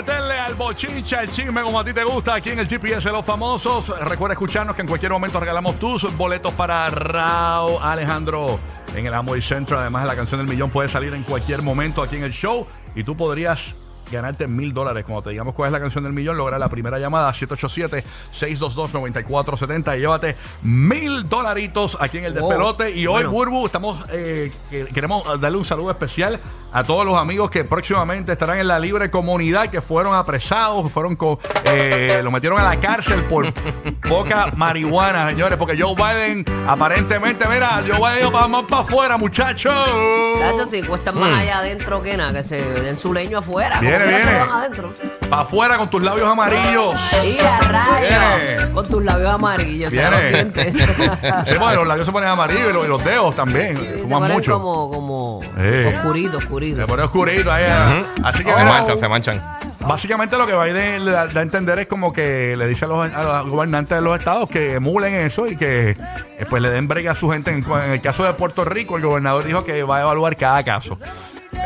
Meterle al bochinche, al chisme como a ti te gusta aquí en el GPS de los famosos. Recuerda escucharnos que en cualquier momento regalamos tus boletos para Rao Alejandro en el Amway Centro. Además, la canción del millón puede salir en cualquier momento aquí en el show y tú podrías ganarte mil dólares. Cuando te digamos cuál es la canción del millón, logra la primera llamada 787-622-9470 y llévate mil dolaritos aquí en el despelote. Y hoy, Burbu, estamos eh, que- queremos darle un saludo especial a todos los amigos que próximamente estarán en la libre comunidad, que fueron apresados, fueron co- eh, lo metieron a la cárcel por poca marihuana, señores, porque Joe Biden aparentemente, mira, Joe Biden va más para afuera, muchachos. Tacho, si cuestan más allá adentro que nada, que se den su leño afuera. Viene, viene. adentro. Para afuera con tus labios amarillos. Y a rayos. Viene. Con tus labios amarillos, Viene. Sí, bueno, los labios se ponen amarillos y los, y los dedos también. Sí, se ponen mucho. como, como Eh. oscurito, oscurito. pone oscurito ahí. ah. Así que. Se mira, manchan, se manchan. básicamente lo que Biden le da, da a entender es como que le dice a los, a los gobernantes de los estados que emulen eso y que eh, pues le den brega a su gente. En, en el caso de Puerto Rico, el gobernador dijo que va a evaluar cada caso.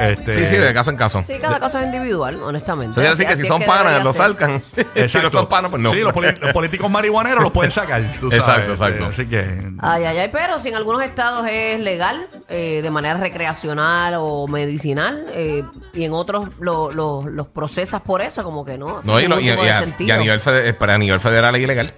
Este, Sí, sí, de caso en caso. Sí, cada caso es individual, honestamente. Eso quiere decir que Así si son panas, los ser. salcan. si no son panas, pues no. Sí, los, poli- los políticos marihuaneros los pueden sacar. tú sabes. Exacto, exacto. Así que. Ay, ay, ay, pero si en algunos estados es legal, eh, de manera recreacional o medicinal, eh, y en otros lo- lo- los procesas por eso, como que no. No, y, lo- ningún y- tipo y de a, sentido. y a nivel fede- eh, para a nivel federal es ilegal.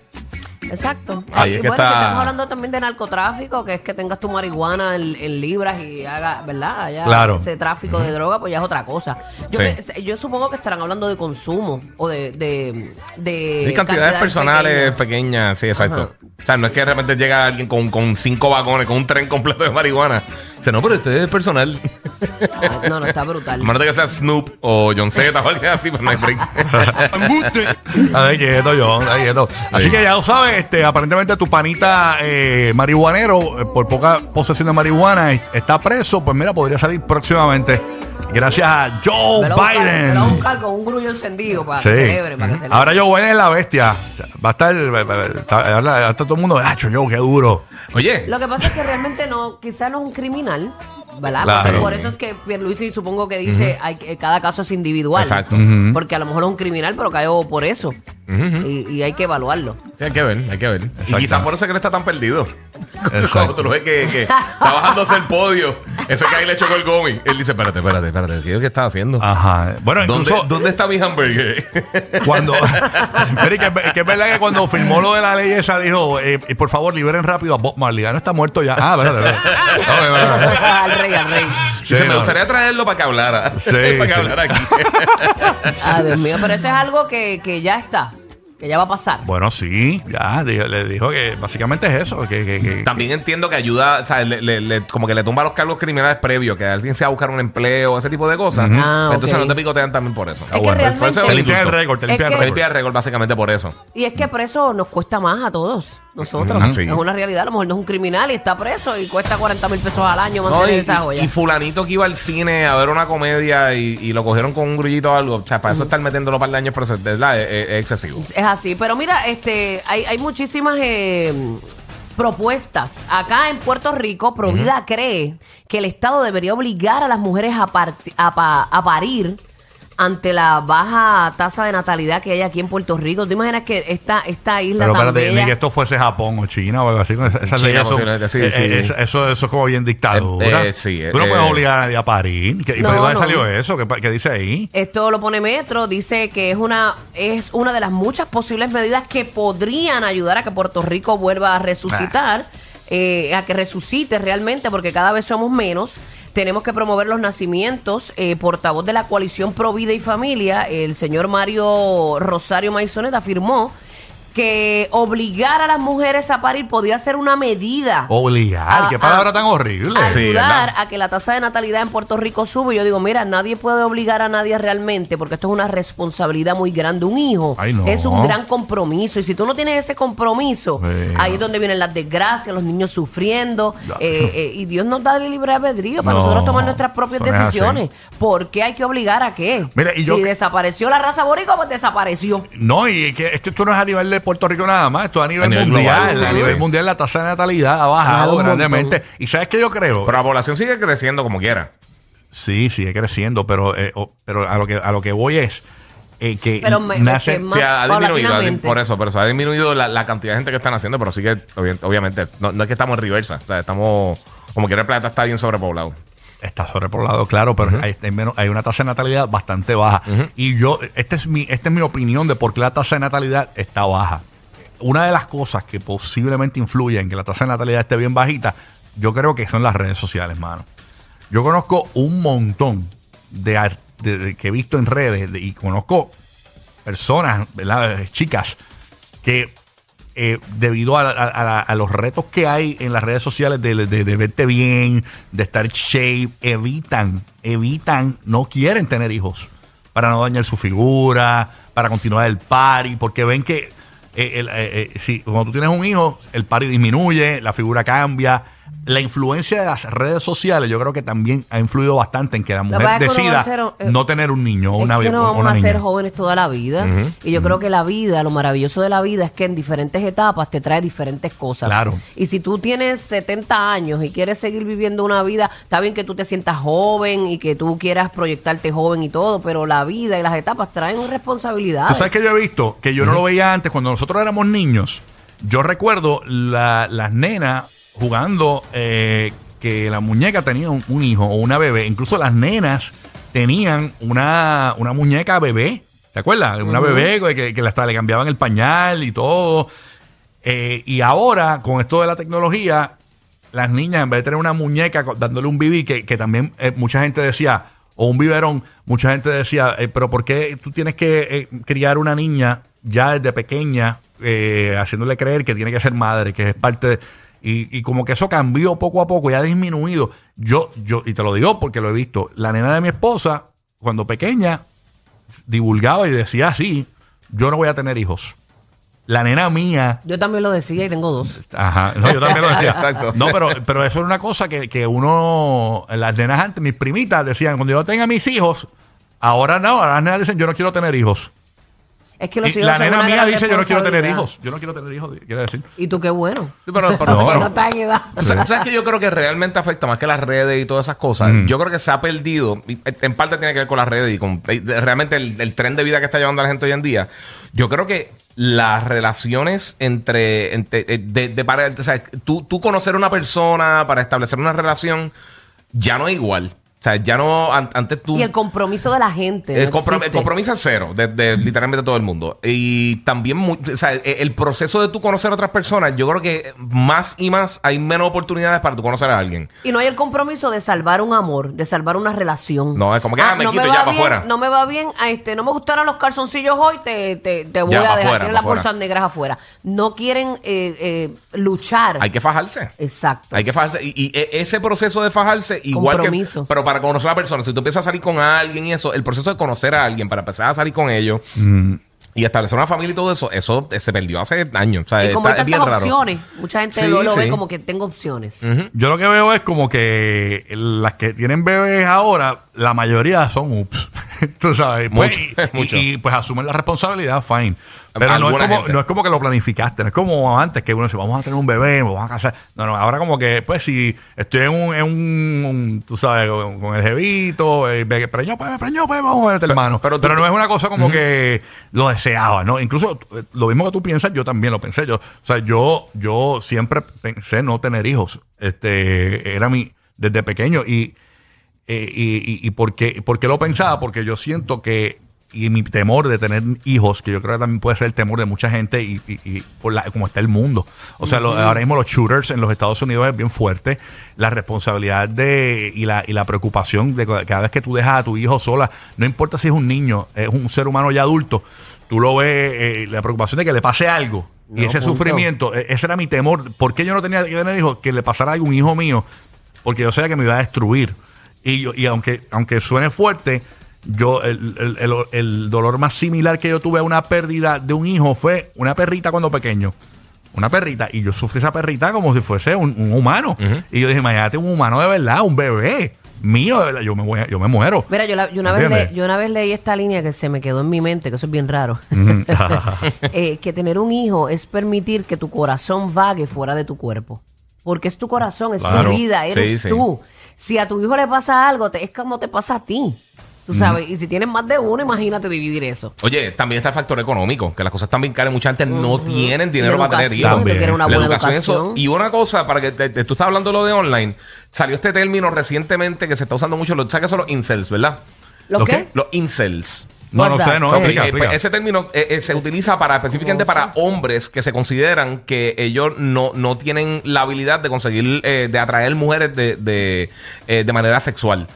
Exacto. Ahí y es que bueno, si está- estamos hablando también de narcotráfico, que es que tengas tu marihuana en, en libras y haga, ¿verdad? Haya Claro. ese tráfico de droga, pues ya es otra cosa. Yo, Sí. pe- yo supongo que estarán hablando de consumo o de... de, de Hay cantidades personales pequeñas. pequeñas, sí, exacto. O sea, no es que de repente llega alguien con, con cinco vagones, con un tren completo de marihuana. Dice, no, pero este es personal. Ah, No, no, está brutal. menos de que sea Snoop o John Z o alguien así, pues no hay break. Ay, quieto, John, ay, quieto. Así Sí. que ya lo sabes, este, aparentemente tu panita eh, marihuanero, eh, por poca posesión de marihuana, eh, está preso. Pues mira, podría salir próximamente. Gracias a Joe Me lo voy a buscar- me Biden. lo voy a buscar con un grullo encendido para que Sí. celebre, para que celebre. Ahora Joe Biden es la bestia. Va a estar, va- va- está, ahora está todo el mundo, ¡acho, Joe, qué duro! Oye, Lo que pasa es que realmente no, quizá no es un criminal, personal ¿verdad? Claro. Porque por eso es que Pierluisi supongo que dice hay que- cada caso es individual. Exacto. Ujú. Porque a lo mejor es un criminal, pero cayó por eso. Ujú, y, y hay que evaluarlo. Sí, hay que ver, hay que ver. Y quizás por eso es que él está tan perdido. Cuando tú lo ves que, que está bajándose el podio, eso es que ahí le chocó el gomi. Él dice, espérate, espérate, espérate, ¿qué es lo que estás haciendo? Ajá. Bueno, ¿Dónde, incluso ¿Dónde está mi hamburger? cuando. Pero y que, que es verdad que cuando firmó lo de la ley esa dijo, eh, y por favor, liberen rápido a Bob Marley. Ya no está muerto ya. Ah, verdad, verdad. Ok, verdad. al rey, al rey. Dice, Sí, me no. gustaría traerlo para que hablara. Sí, para que sí. hablara aquí. Ah, Dios mío, pero eso es algo que, que ya está, que ya va a pasar. Bueno, sí, ya, le dijo que básicamente es eso, que, que- que- También entiendo que ayuda, o sea, le- le- le- como que le tumba los cargos criminales previos, que alguien se va a buscar un empleo, ese tipo de cosas. Ah, Entonces ok. no te picotean también por eso. que realmente- Por eso es te el limpian el indulto. récord, te Es limpian que- el Te récord. limpia el récord básicamente por eso. Y es que preso nos cuesta más a todos, nosotros. Ah, sí. Es una realidad, a lo mejor no es un criminal y está preso y cuesta 40 mil pesos al año No, mantener y, esa joya. y fulanito que iba al cine a ver una comedia y, y lo cogieron con un grullito o algo. O sea, para eso estar metiéndolo para el año, pero es, ¿verdad? Es- es- es excesivo. Es así, pero mira, este, hay, hay muchísimas eh, propuestas. Acá en Puerto Rico, Provida cree que el Estado debería obligar a las mujeres a, parti- a, pa- a parir ante la baja tasa de natalidad que hay aquí en Puerto Rico. ¿Te imaginas que esta, esta isla Pero tan espérate, ni que esto fuese Japón o China o algo así. Esas esas China, leyes son- posiblemente, sí, eh, sí. eh, eso, eso, eso es como bien dictadura. Eh, eh, sí, Tú no eh, puedes eh. obligar a nadie a parir. ¿Qué- ¿Y No, por dónde no. salió eso? ¿Qué, pa- qué dice ahí? Esto lo pone Metro, dice que es una, es una de las muchas posibles medidas que podrían ayudar a que Puerto Rico vuelva a resucitar, eh, a que resucite realmente, porque cada vez somos menos. Tenemos que promover los nacimientos. Eh, portavoz de la coalición Pro Vida y Familia, el señor Mario Rosario Maisonet, afirmó que obligar a las mujeres a parir podía ser una medida Obligar. Ah, qué palabra tan horrible. ayudar Sí, ¿verdad? a que la tasa de natalidad en Puerto Rico sube. Yo digo, mira, nadie puede obligar a nadie realmente porque esto es una responsabilidad muy grande. Un hijo Ay, no. es un gran compromiso y si tú no tienes ese compromiso, ahí es donde vienen las desgracias, los niños sufriendo eh, eh, y Dios nos da el libre albedrío para No, nosotros tomar nuestras propias no decisiones. ¿Por qué hay que obligar a qué? Mira, y yo- si desapareció la raza boricua, pues desapareció. No, y que es que esto no es a nivel de Puerto Rico nada más, esto es a nivel, A nivel mundial. global, a nivel sí. mundial la tasa de natalidad ha Bajado grandemente. ¿Y sabes qué yo creo? Pero la población sigue creciendo como quiera. Sí, sigue creciendo, pero, eh, pero a lo que a lo que voy es eh, que Pero me- nace- es que Sí, ha, disminuido. por eso, por eso ha disminuido la, la cantidad de gente que están haciendo, pero sí que, obvi- obviamente, no, no es que estamos en reversa. O sea, estamos. Como quiera, el planeta está bien sobrepoblado. Está sobrepoblado, claro, pero hay, hay menos- hay una tasa de natalidad bastante baja. Y yo, esta es mi, esta es mi opinión de por qué la tasa de natalidad está baja. Una de las cosas que posiblemente influye en que la tasa de natalidad esté bien bajita, yo creo que son las redes sociales, mano. Yo conozco un montón de, ar- de- de- que he visto en redes de- y conozco personas, ¿verdad? chicas, que eh, debido a, a- los retos que hay en las redes sociales de, verte bien, de estar shape, evitan, evitan, no quieren tener hijos para no dañar su figura, para continuar el party, porque ven que eh, eh, eh, si, cuando tú tienes un hijo, el party disminuye, la figura cambia. La influencia de las redes sociales yo creo que también ha influido bastante en que la mujer que decida ser, eh, no tener un niño o una, que no vamos una a niña. ser jóvenes toda la vida. Y yo creo que la vida, lo maravilloso de la vida es que en diferentes etapas te trae diferentes cosas. Claro. Y si tú tienes 70 años y quieres seguir viviendo una vida, está bien que tú te sientas joven y que tú quieras proyectarte joven y todo, pero la vida y las etapas traen responsabilidades. Tú sabes que yo he visto, que yo no lo veía antes, cuando nosotros éramos niños, yo recuerdo la- las nenas jugando eh, que la muñeca tenía un, un hijo o una bebé. Incluso las nenas tenían una, una muñeca bebé. ¿Te acuerdas? Una bebé que, que hasta le cambiaban el pañal y todo. Eh, y ahora, con esto de la tecnología, las niñas, en vez de tener una muñeca dándole un bibí, que, que también eh, mucha gente decía, o un biberón, mucha gente decía, eh, pero ¿por qué tú tienes que criar una niña ya desde pequeña, eh, haciéndole creer que tiene que ser madre, que es parte de... Y, y como que eso cambió poco a poco y ha disminuido. Yo, yo, y te lo digo porque lo he visto, la nena de mi esposa, cuando pequeña, divulgaba y decía así, yo no voy a tener hijos. La nena mía Yo también lo decía y tengo dos. Ajá, no, yo también lo decía. Exacto. No, pero, pero eso era una cosa que, que uno, las nenas antes, mis primitas decían, cuando yo tenga mis hijos, ahora no, ahora las nenas dicen, yo no quiero tener hijos. Es que los Y hijos la son nena una mía gran dice, yo no quiero tener responsabilidad. hijos. Yo no quiero tener hijos, quiere decir. Y tú qué bueno. Sí, pero, pero- No, pero- no en edad. O sea, ¿Sabes que yo creo que realmente afecta más que las redes y todas esas cosas? Yo creo que se ha perdido, y en parte tiene que ver con las redes y con eh, realmente el, el tren de vida que está llevando la gente hoy en día. Yo creo que las relaciones entre, entre- eh, de, de pareja, o sea, tú, tú conocer una persona para establecer una relación ya no es igual. O sea, ya no, an- antes tú... Y el compromiso de la gente. El, no comprom- el existe. compromiso es cero, de, de literalmente todo el mundo. Y también, o sea, e- el proceso de tú conocer a otras personas, yo creo que más y más hay menos oportunidades para tú conocer a alguien. Y no hay el compromiso de salvar un amor, de salvar una relación. No, es como que, ah, me quito va ya, pa' bien, afuera. No me va bien, ah, este, no me gustaron los calzoncillos hoy, te, te, te voy Ya, a dejar. Tienes las bolsas negras afuera. No quieren eh, eh, luchar. Hay que fajarse. Exacto. Hay que fajarse. Y, y e- ese proceso de fajarse, igual que. Compromiso. Pero para conocer a la persona, si tú empiezas a salir con alguien y eso, el proceso de conocer a alguien para empezar a salir con ellos y establecer una familia y todo eso, eso se perdió hace años. O sea, y como hay está- es bien tantas raro. opciones, mucha gente Sí, lo, lo sí. ve como que tengo opciones. Yo lo que veo es como que las que tienen bebés ahora, la mayoría son ups. Tú sabes. Pues, Mucho, y, mucho. y- y, pues asumen la responsabilidad, fine. Pero no es, como, gente. no es como que lo planificaste, no es como antes que uno dice, vamos a tener un bebé, vamos a casar. No, no, ahora como que, pues si estoy en un, en un, un, tú sabes, con, con el jevito, eh, ve que preñó, pues preñó, pues vamos a verte, hermano. Pero, pero no es una cosa como que lo deseaba, ¿no? Incluso eh, lo mismo que tú piensas, yo también lo pensé. Yo, o sea, yo, yo siempre pensé no tener hijos. Este, era mi, desde pequeño y eh, y, y, y por, qué, por qué lo pensaba? Porque yo siento que, y mi temor de tener hijos, que yo creo que también puede ser el temor de mucha gente y, y- y por la, como está el mundo. O sea, lo- ahora mismo los shooters en los Estados Unidos es bien fuerte. La responsabilidad de y la, y la preocupación de cada vez que tú dejas a tu hijo sola, no importa si es un niño, es un ser humano ya adulto, tú lo ves, eh, la preocupación de que le pase algo. y ese punto. sufrimiento, e- ese era mi temor. ¿Por qué yo no tenía que tener hijos? Que le pasara algo a un hijo mío, porque yo sabía que me iba a destruir. Y, yo, y aunque, aunque suene fuerte, yo el, el- el- el dolor más similar que yo tuve a una pérdida de un hijo fue una perrita cuando pequeño. Una perrita. Y yo sufrí esa perrita como si fuese un, un humano. Y yo dije, imagínate un humano de verdad, un bebé mío de verdad. Yo me, voy a- yo me muero. Mira, yo, la- yo una vez le- yo una vez leí esta línea que se me quedó en mi mente, que eso es bien raro. Eh, que tener un hijo es permitir que tu corazón vague fuera de tu cuerpo. Porque es tu corazón, es Claro. tu vida, eres Sí, sí. tú. Si a tu hijo le pasa algo, te- es como te pasa a ti. Tú sabes, y si tienes más de uno, imagínate dividir eso. Oye, también está el factor económico, que las cosas están bien caras. Mucha gente no tienen dinero para tener hijos. También. tú quieres una La buena educación, educación. eso. Y una cosa, para que te- te- tú estás hablando de lo de online, salió este término recientemente que se está usando mucho. Lo, ¿Sabes qué son los incels, verdad? ¿Lo, ¿Lo qué? Los incels. no, no What's sé, that? no. Ok, explica, Eh, explica. pues ese término eh, eh, se utiliza para específicamente para hombres que se consideran que ellos no, no tienen la habilidad de conseguir, eh, de atraer mujeres de, de, eh, de manera sexual.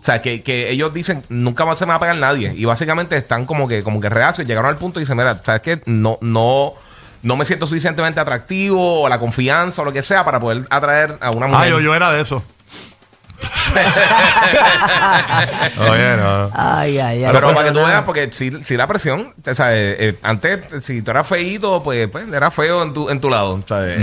O sea, que, que ellos dicen, nunca más se me va a pegar nadie. Y básicamente están como que, como que reacios. Llegaron al punto y dicen, mira, ¿sabes qué? No, no, no me siento suficientemente atractivo o la confianza o lo que sea para poder atraer a una mujer. Ah, yo, yo era de eso. Oye, no. Ay, ay, ay. Pero, para que tú nada. veas, porque si, si la presión, o sea, eh, eh, antes, si tú eras feíto, pues, pues era feo en tu, en tu lado, ¿sabes?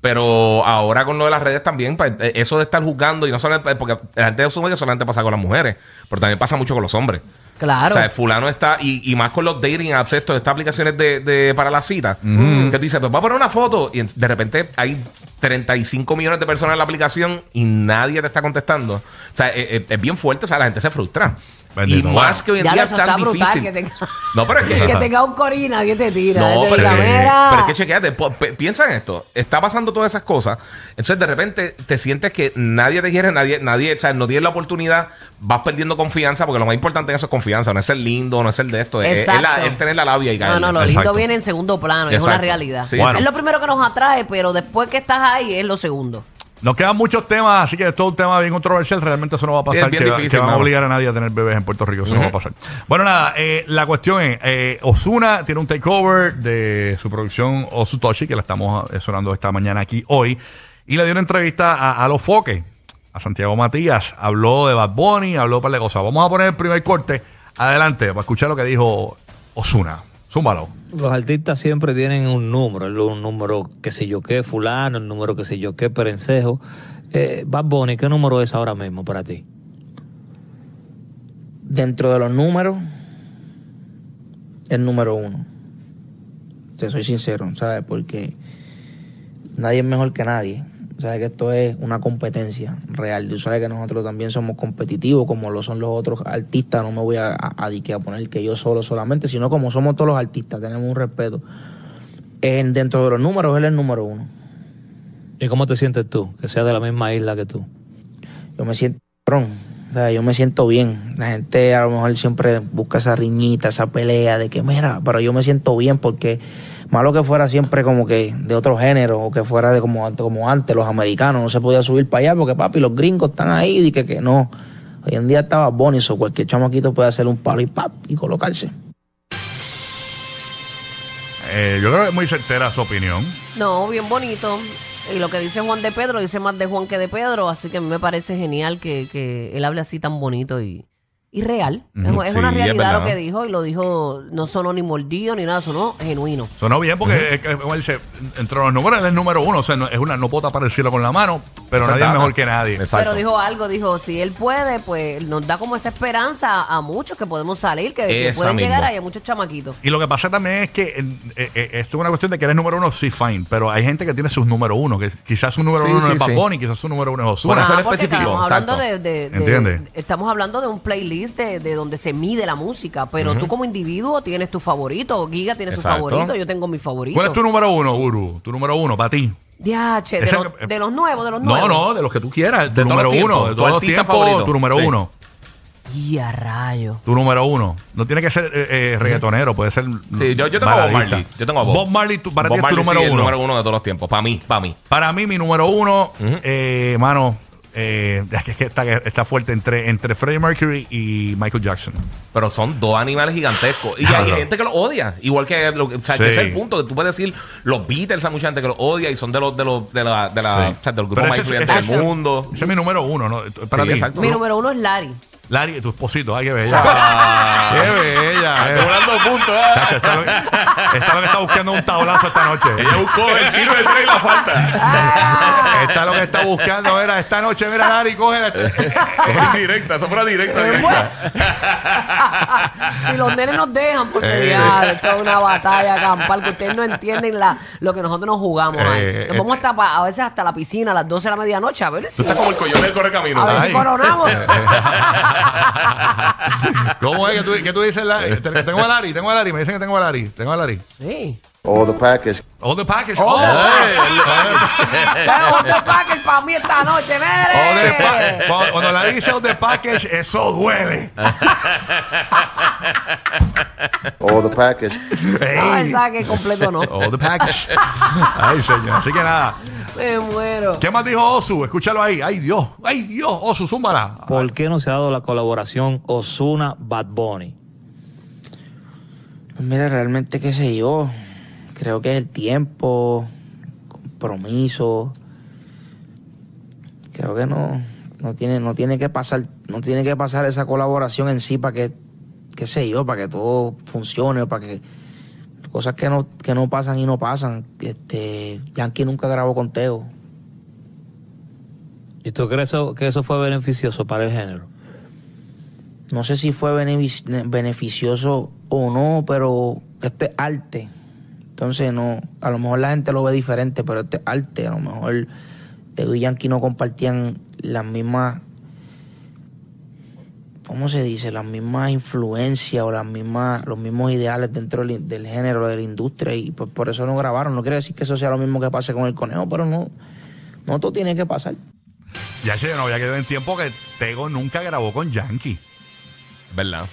Pero ahora con lo de las redes también, pues, eh, eso de estar juzgando, y no solamente, porque la gente asume que solamente pasa con las mujeres, pero también pasa mucho con los hombres. Claro. O sea, fulano está, y, y más con los dating apps, esto, estas aplicaciones de, de- para la cita, que tú dices, pues va a poner una foto, y de repente hay 35 millones de personas en la aplicación y nadie te está contestando. O sea, eh, eh, es bien fuerte, o sea, la gente se frustra. Bendito. y más que hoy en Ya día es tan difícil. que tenga, No, pero es que. que tenga un corín y nadie te tira. No, te pero, diga, que- pero es que chequeate, piensa en esto. Está pasando todas esas cosas. Entonces, de repente, te sientes que nadie te quiere, nadie, nadie, o sea, no tienes la oportunidad, vas perdiendo confianza, porque lo más importante en eso es confianza, no es ser lindo, no es ser de esto, es, es la- Exacto. es tener la labia y No, caerle. no, lo lindo Exacto. viene en segundo plano, es una Exacto. realidad. Sí, Bueno. Es lo primero que nos atrae, pero después que estás ahí es lo segundo. Nos quedan muchos temas, así que esto es un tema bien controversial. Realmente eso no va a Sí, es pasar. bien que, difícil, que van a obligar a nadie a tener bebés en Puerto Rico. Eso no va a pasar. Bueno, nada, eh, la cuestión es: eh, Osuna tiene un takeover de su producción Osutoshi, que la estamos eh, sonando esta mañana aquí hoy. Y le dio una entrevista a, a los foques, a Santiago Matías. Habló de Bad Bunny, habló de un par de cosas. Vamos a poner el primer corte. Adelante, para escuchar lo que dijo Osuna. Zúmbalo. Los artistas siempre tienen un número, el- un número que sé yo qué, fulano, el número que sé yo qué, perencejo. Eh, Bad Bunny, ¿qué número es ahora mismo para ti? dentro de los números, el número uno. Te soy sincero, ¿sabes? Porque nadie es mejor que nadie. Sabes que esto es una competencia real. Tú sabes que nosotros también somos competitivos, como lo son los otros artistas. No me voy a, a, a poner que yo solo solamente, sino como somos todos los artistas, tenemos un respeto. En, dentro de los números, él es el número uno. ¿Y cómo te sientes tú? Que sea de la misma isla que tú. yo me siento cabrón. O sea, yo me siento bien. La gente a lo mejor siempre busca esa riñita, esa pelea de que, mira, pero yo me siento bien porque malo que fuera siempre como que de otro género o que fuera de como, como antes, los americanos, no se podía subir para allá porque, papi, los gringos están ahí y que, que no. Hoy en día estaba bonito, o cualquier chamaquito puede hacer un palo y pap y colocarse. Eh, yo creo que es muy certera su opinión. No, bien bonito. Y lo que dice Juan de Pedro, dice más de Juan que de Pedro, así que a mí me parece genial que, que él hable así tan bonito y, y real. Es- Ujú, es, sí, una es realidad lo que dijo y lo dijo, no sonó ni mordido ni nada, sonó genuino. Sonó bien porque, como él dice, entre los números él es el número uno. O sea, no, es una, no puedo tapar el cielo con la mano. pero nadie es mejor que nadie. Exacto. Pero dijo algo, dijo, si él puede, pues nos da como esa esperanza a muchos que podemos salir, que, pueden mismo. llegar ahí a muchos chamaquitos. Y lo que pasa también es que eh, eh, esto es una cuestión de que eres número uno, sí, fine. Pero hay gente que tiene sus número uno, que quizás su número Sí, uno sí, es Bad sí. Bunny, quizás su número uno es eso estamos hablando de, de- estamos hablando de un playlist de, de donde se mide la música, pero tú como individuo tienes tu favorito, Giga tiene su Exacto. favorito, yo tengo mi favorito. ¿Cuál es tu número uno, Guru? Tu número uno, para ti. Diache, de, Ese los, que- de los nuevos, de los No, nuevos. no, de los que tú quieras. Tu De todos número los tiempos, uno. De tu todos los artista tiempos, favorito. tu número Sí. uno. Y a rayo. Tu número uno. No tiene que ser eh, eh, reggaetonero, puede ser. Sí, yo, yo tengo a Bob baladista. Marley. Yo tengo a Bob. Bob Marley, tú- para Bob ti es Marley, tu número sí, el uno. número uno de todos los tiempos. Para mí, para mí. Para mí, mi número uno, eh, mano, eh, es que, es que está, está fuerte entre, entre Freddie Mercury y Michael Jackson. Pero son dos animales gigantescos. Y hay Claro. gente que los odia. Igual que, lo, o sea, que Sí. ese es el punto. Que tú puedes decir, los Beatles, hay mucha gente que los odia y son de los, de los, de la, de la, Sí. o sea, del grupo Pero más ese es- influyente ese- del mundo. Ese es mi número uno, ¿no? Para Sí, ti. exacto. Mi número uno es Larry. Lari, tu esposito, ay, qué bella. Ah. qué bella. eh. Cobrando puntos, ¿eh? Chacho, esta es lo que- esta es lo que está buscando un tablazo esta noche. Ella buscó el tiro del tren y la falta. Esta es lo que está buscando, mira, esta noche, mira, Lari, coge la- Fue directa, eso fue una directa. Eh, directa. si los nenes nos dejan, porque Eh. ya, esto es una batalla campal, que ustedes no entienden la, lo que nosotros nos jugamos ahí. Eh, Nos vamos hasta pa- a veces hasta la piscina a las 12 de la medianoche, a ver Tú si, estás como el coyote del correcamino. a ver Ay. si coronamos. ¿Cómo es que tú, que tú dices, Lari? Te- Tengo a Lari, tengo a Lari, me dicen que tengo a Lari, tengo a Lari. sí. All the package. All the package. All Oh, the eh, Pero otro package para mí esta noche, all the mire. pa- cuando- Lari dice all the package, eso duele. All the package. No, el Ey, saque completo no. all the package. Ay, señor. Así que nada. Me muero. ¿Qué más dijo Osu? Escúchalo ahí. Ay, Dios. Ay, Dios. Osu, zúmbala. ¿Por qué no se ha dado la colaboración Osuna-Bad Bunny? Pues mira, realmente qué sé yo. Creo que es el tiempo, compromiso. Creo que no, no tiene, no tiene que pasar, no tiene que pasar esa colaboración en sí para que, qué sé yo, para que todo funcione, para que cosas que no, que no pasan y no pasan. Este, Yankee nunca grabó con Teo. ¿Y tú crees que eso fue beneficioso para el género? No sé si fue benefic- beneficioso o no, pero esto es arte. Entonces, no, a lo mejor la gente lo ve diferente, pero esto es arte. A lo mejor Teo y Yankee no compartían las mismas, ¿cómo se dice? Las mismas influencias o las mismas, los mismos ideales dentro del, del género, de la industria, y pues por eso no grabaron. No quiere decir que eso sea lo mismo que pase con el conejo, pero no, no todo tiene que pasar. Ya sé, no había quedado en tiempo que Tego nunca grabó con Yankee. ¿Verdad?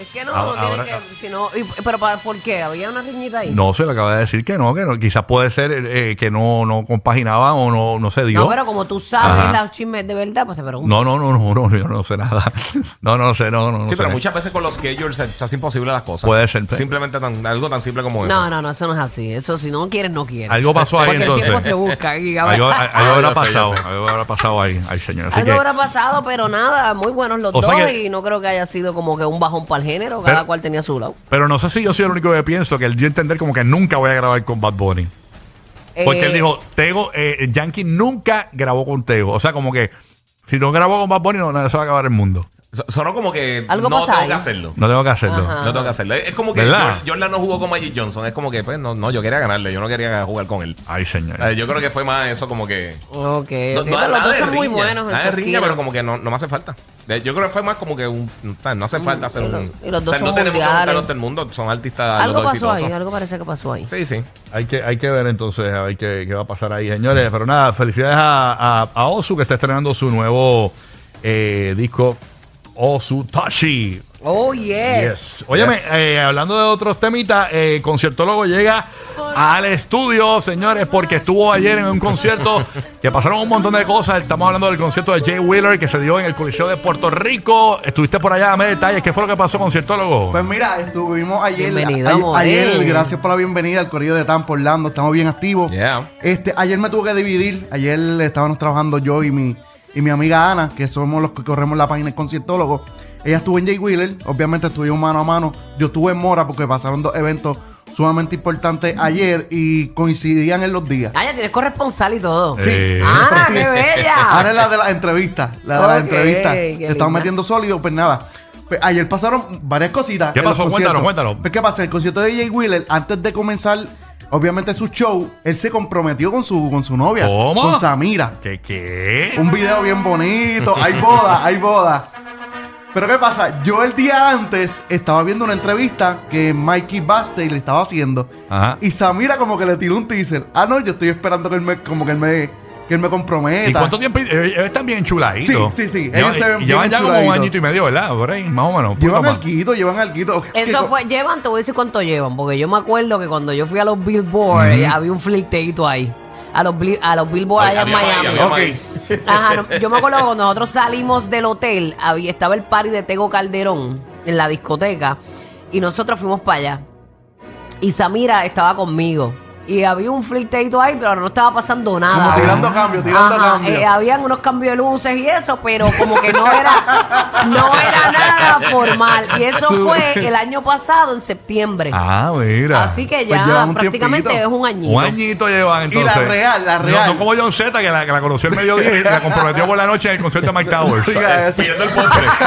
Es que no, Ahora- no tiene ahora- que. Si no, y- pero ¿por qué? ¿Había una riñita ahí? No, se le acaba de decir que no, que no. Quizás puede ser eh, que no, no compaginaba o no, no se dio. No, pero como tú sabes Ajá. los chismes de verdad, pues te pregunto. No, no, no, no, no, yo no sé nada. No, no sé, no, no, no Sí, sé. pero muchas veces con los schedules se, se hace imposible las cosas. Puede ser. Simplemente tan- algo tan simple como eso. No, no, no, eso no es así. Eso si no quieres, no quieres. Algo pasó ahí Porque entonces. el tiempo se busca. Algo, algo Ah, habrá pasado, algo habrá pasado ahí. Ay, señor. Así Algo que, habrá pasado, pero nada, muy buenos los O dos que- y no creo que haya sido como que un bajón para el género. Cada Pero- cual tenía su lado. pero no sé si yo soy el único que pienso que el yo entender como que nunca voy a grabar con Bad Bunny. Porque Eh, él dijo, Tego, eh, Yankee nunca grabó con Tego. O sea, como que si no grabó con Bad Bunny, no, no se va a acabar el mundo. So- Sonó como que Algo no pasa tengo ahí. que hacerlo. No tengo que hacerlo. Ajá. No tengo que hacerlo. Es como que ¿Verdad? Jor- Jordan no jugó con Magic Johnson. Es como que, pues, no, no, yo quería ganarle. Yo no quería jugar con él. Ay, señor. Eh, yo creo que fue más eso como que... Ok, ok. No, no, pero los nada dos de son muy riña, buenos. en Nada su de riña, pero como que no, no me hace falta. Yo creo que fue más como que un... No hace falta hacer y un... los- y los dos o sea, son no tenemos que mundiales. juntarnos todo el mundo. Son artistas Algo los dos pasó ahí, exitosos. algo parece que pasó ahí. Sí, sí. Hay que, hay que ver entonces a ver qué, qué va a pasar ahí, señores. Pero nada, felicidades a, a, a Osu que está estrenando su nuevo eh, disco Osu Tashi. Oh, yes. Yes. Óyeme, eh, hablando de otros temitas, eh, Conciertólogo llega al estudio, señores, porque estuvo ayer en un concierto que pasaron un montón de cosas. Estamos hablando del concierto de Jay Wheeler que se dio en el Coliseo de Puerto Rico. Estuviste por allá, dame detalles. ¿Qué fue lo que pasó, Conciertólogo? Pues mira, estuvimos ayer. Bienvenido, a- ayer, gracias por la bienvenida al Corrido de Tampa Orlando. Estamos bien activos. Yeah. Este, ayer me tuve que dividir. Ayer estábamos trabajando yo y mi, y mi amiga Ana, que somos los que corremos la página de conciertólogo. Ella estuvo en Jay Wheeler, obviamente estuvimos mano a mano. Yo estuve en Mora porque pasaron dos eventos sumamente importante ayer y coincidían en los días. Ah, ya tienes corresponsal y todo. Sí. ¡Ah, qué bella! Ahora es la de las entrevistas. La de las entrevistas. Te estamos metiendo sólido, pues nada. Pues ayer pasaron varias cositas. ¿Qué pasó? Cuéntanos, cuéntanos. Pues, ¿Qué pasa? El concierto de Jay Wheeler, antes de comenzar, obviamente, su show, él se comprometió con su, con su novia. ¿Cómo? Con Samira. ¿Qué qué? Un video bien bonito. Hay boda, hay boda. Pero ¿qué pasa? Yo el día antes estaba viendo una entrevista que Mikey Bastey le estaba haciendo. Ajá. Y Samira como que le tiró un teaser. Ah, no, yo estoy esperando que él me, como que él me, que él me comprometa. ¿Y cuánto tiempo? Eh, Ellos están bien chuladitos. Sí, sí, sí. Llevan- Ellos se ven y llevan bien ya como un añito y medio, ¿verdad? Por ahí, más o menos. Llevan poquito al más. guito, llevan al guito. Eso fue, llevan, te voy a decir cuánto llevan, porque yo me acuerdo que cuando yo fui a los Billboard eh, había un flirteito ahí. A los, a los Billboard allá en Miami. había Ok. maíz. Ajá, no, yo me acuerdo que cuando nosotros salimos del hotel, había, estaba el party de Tego Calderón en la discoteca y nosotros fuimos para allá. Y Samira estaba conmigo. Y había un flirteito ahí, pero no estaba pasando nada. Como tirando cambio, tirando Ajá, cambio. eh, habían unos cambios de luces y eso, pero como que no era, no era nada formal. Y eso Su- fue el año pasado, en septiembre. Ah, mira. Así que Pues ya llevan un prácticamente tiempito. es un añito. Un añito llevan Y la entonces. real, la real. No, como John Z, que la, que la conoció el mediodía y la comprometió por la noche en el concierto de Mike Towers. Diga eso. Pidiendo el postre. Fue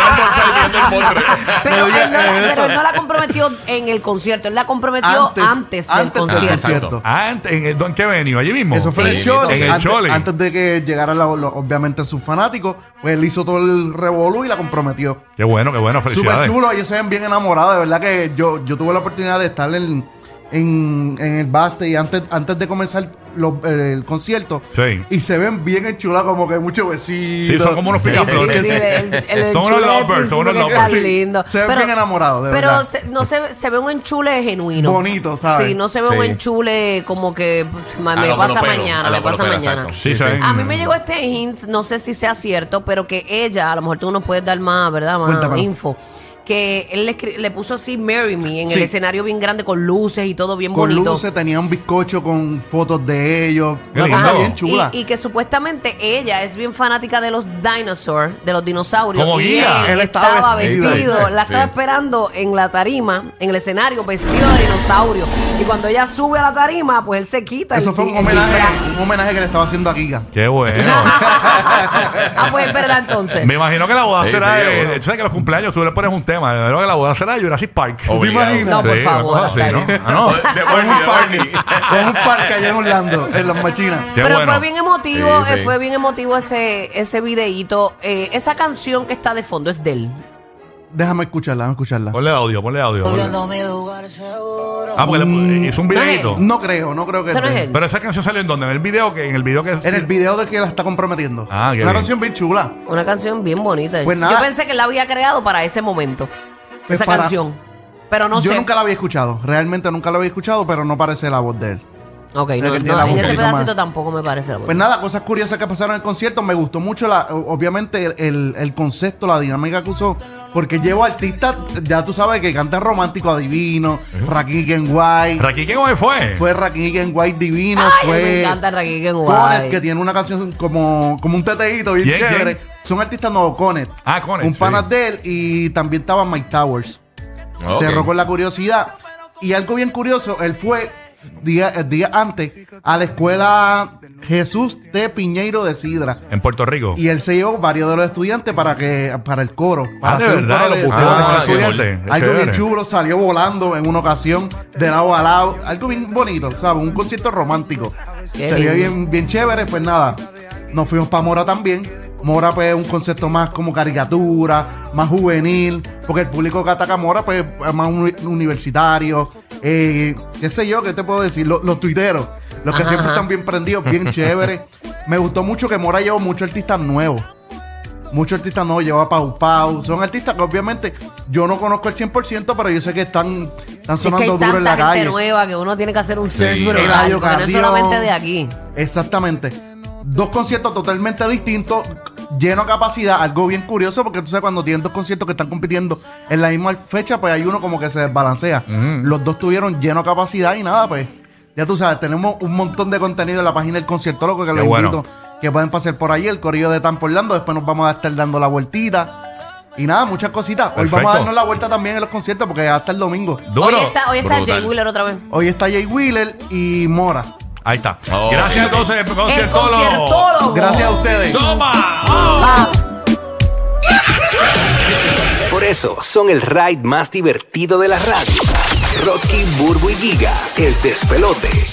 a almorzar pidiendo el postre. Pero, No diga él no, eso. pero él no la comprometió en el concierto, él la comprometió antes, antes concierto. concierto. Ah, ¿en, en, el- ¿en qué? ¿Allí mismo? Eso fue en Sí, el Choli. en el antes, Choli. antes de que llegaran la- lo- obviamente sus fanáticos, pues él hizo todo el revolú y la comprometió. Qué bueno, qué bueno. Súper Felicidades. chulo, ellos se ven bien enamorados. De verdad que yo, yo tuve la oportunidad de estar en, en, en el Baste y antes, antes de comenzar los- el, el concierto. Sí. Y se ven bien enchulados, como que muchos besitos. Sí, son como unos Sí, sí, picaflores. sí, el- el- Son unos enchule del lovers, son unos que está Sí, lindo. se ven bien enamorados, de Pero verdad. se- no se, se ve un enchule genuino. Bonito, ¿sabes? Sí, no se ve Sí. un enchule como que pues, ma- A me lo pasa mañana, a lo me pasa mañana. exacto. Sí, ven- A mí me llegó este hint, no sé si sea cierto, pero que ella, a lo mejor tú nos puedes dar más, ¿verdad? Más Cuéntamelo. info. Que él le, le puso así Marry Me en Sí. el escenario bien grande con luces y todo bien Con bonito. luces, tenía un bizcocho con fotos de ellos. Qué Una cosa lindo. bien chula. Y, y que supuestamente ella es bien fanática de los dinosaurs, de los dinosaurios. Como y guía. él, Él estaba estaba vestido. vestido, la Sí. estaba esperando en la tarima, en el escenario, vestido de dinosaurio. Y cuando ella sube a la tarima, pues él se quita. Eso el- fue un el homenaje, un homenaje que le estaba haciendo a Giga. Qué bueno. ah, pues es verdad entonces. Me imagino que la boda Sí, será. sí, de- bueno. tú sabes que los cumpleaños tú le pones un tema. Me imagino que la boda será Jurassic Park. ¿Tú te Obligado. imaginas? No, por Sí, una favor, cosa hasta ¿no? ahí. Ah, no. De Con un parque, con un parque allá en Orlando, en las machinas. Qué Pero bueno. fue bien emotivo, Sí, eh, sí. fue bien emotivo ese, ese videíto. Eh, esa canción que está de fondo es de él. Déjame escucharla, déjame escucharla. Ponle audio, ponle audio. ponle- Ah, porque le- hizo un No es videito. No creo, no creo que Ese no es es de él. Pero esa canción salió en donde? En el video que en el video que En el video de que la está comprometiendo. Ah, qué Una bien. canción bien chula. Una canción bien bonita. Pues nada. Yo pensé que la había creado para ese momento. Pues esa para- canción. Pero no Yo sé. nunca la había escuchado. Realmente nunca la había escuchado, pero no parece la voz de él. Ok, no, que no, voz en ese pedacito más. tampoco me parece la. Pues nada, cosas curiosas que pasaron en el concierto. Me gustó mucho, la, obviamente, el, el concepto, la dinámica que usó. Porque llevo artistas, ya tú sabes, que cantan romántico, adivino. Rakim White. Raquí, ¿quién hoy fue? Fue Rakim White divino. Ay, fue me encanta Raquel Conet, Guay. que tiene una canción como, como un teteíto bien ¿Quién, chévere. Son artistas nuevos, Conet. Ah, Conet, Un sí. pana de él y también estaba Mike Towers. Ok. Cerró con la curiosidad. Y algo bien curioso, él fue día, el día antes a la escuela Jesús de Piñeiro de Sidra. En Puerto Rico. Y él se llevó varios de los estudiantes para que para el coro. Para Ah, de hacer un verdad, coro de- Ah, algo bien chulo, salió volando en una ocasión de lado a lado. Algo bien bonito, ¿sabes? Un concierto romántico. Qué Se vio lindo. bien, bien chévere, pues nada. Nos fuimos para Mora también. Mora, pues, un concepto más como caricatura, más juvenil, porque el público que ataca a Mora, pues, es más uni- universitario. Eh, qué sé yo, ¿qué te puedo decir? Los, los tuiteros, los que Ajá, siempre ajá. están bien prendidos, bien chévere. Me gustó mucho que Mora llevó muchos artistas nuevos. Muchos artistas nuevos, llevó a Pau Pau. Son artistas que obviamente yo no conozco el 100%, pero yo sé que están, están Si es que sonando hay duro en la gente calle. nueva que uno tiene que hacer un search Sí. brutal, porque no es solamente de aquí. Exactamente. Dos conciertos totalmente distintos, lleno de capacidad, algo bien curioso, porque tú sabes, cuando tienen dos conciertos que están compitiendo en la misma fecha, pues hay uno como que se desbalancea. Los dos tuvieron lleno de capacidad y nada, pues. Ya tú sabes, tenemos un montón de contenido en la página del concierto loco que los bueno. invito que pueden pasar por ahí, el corrillo de Tampa Orlando, después nos vamos a estar dando la vueltita. Y nada, muchas cositas. Hoy vamos a darnos la vuelta también en los conciertos porque hasta el domingo. Duro. Hoy está, hoy está Brutal. Jay Wheeler otra vez. Hoy está Jay Wheeler y Mora. Ahí está. Oh, Gracias entonces, conciertólogo. Gracias a ustedes. ¡Soma! Ah. Por eso son el ride más divertido de la radio. Rocky, Burbu y Giga, el despelote.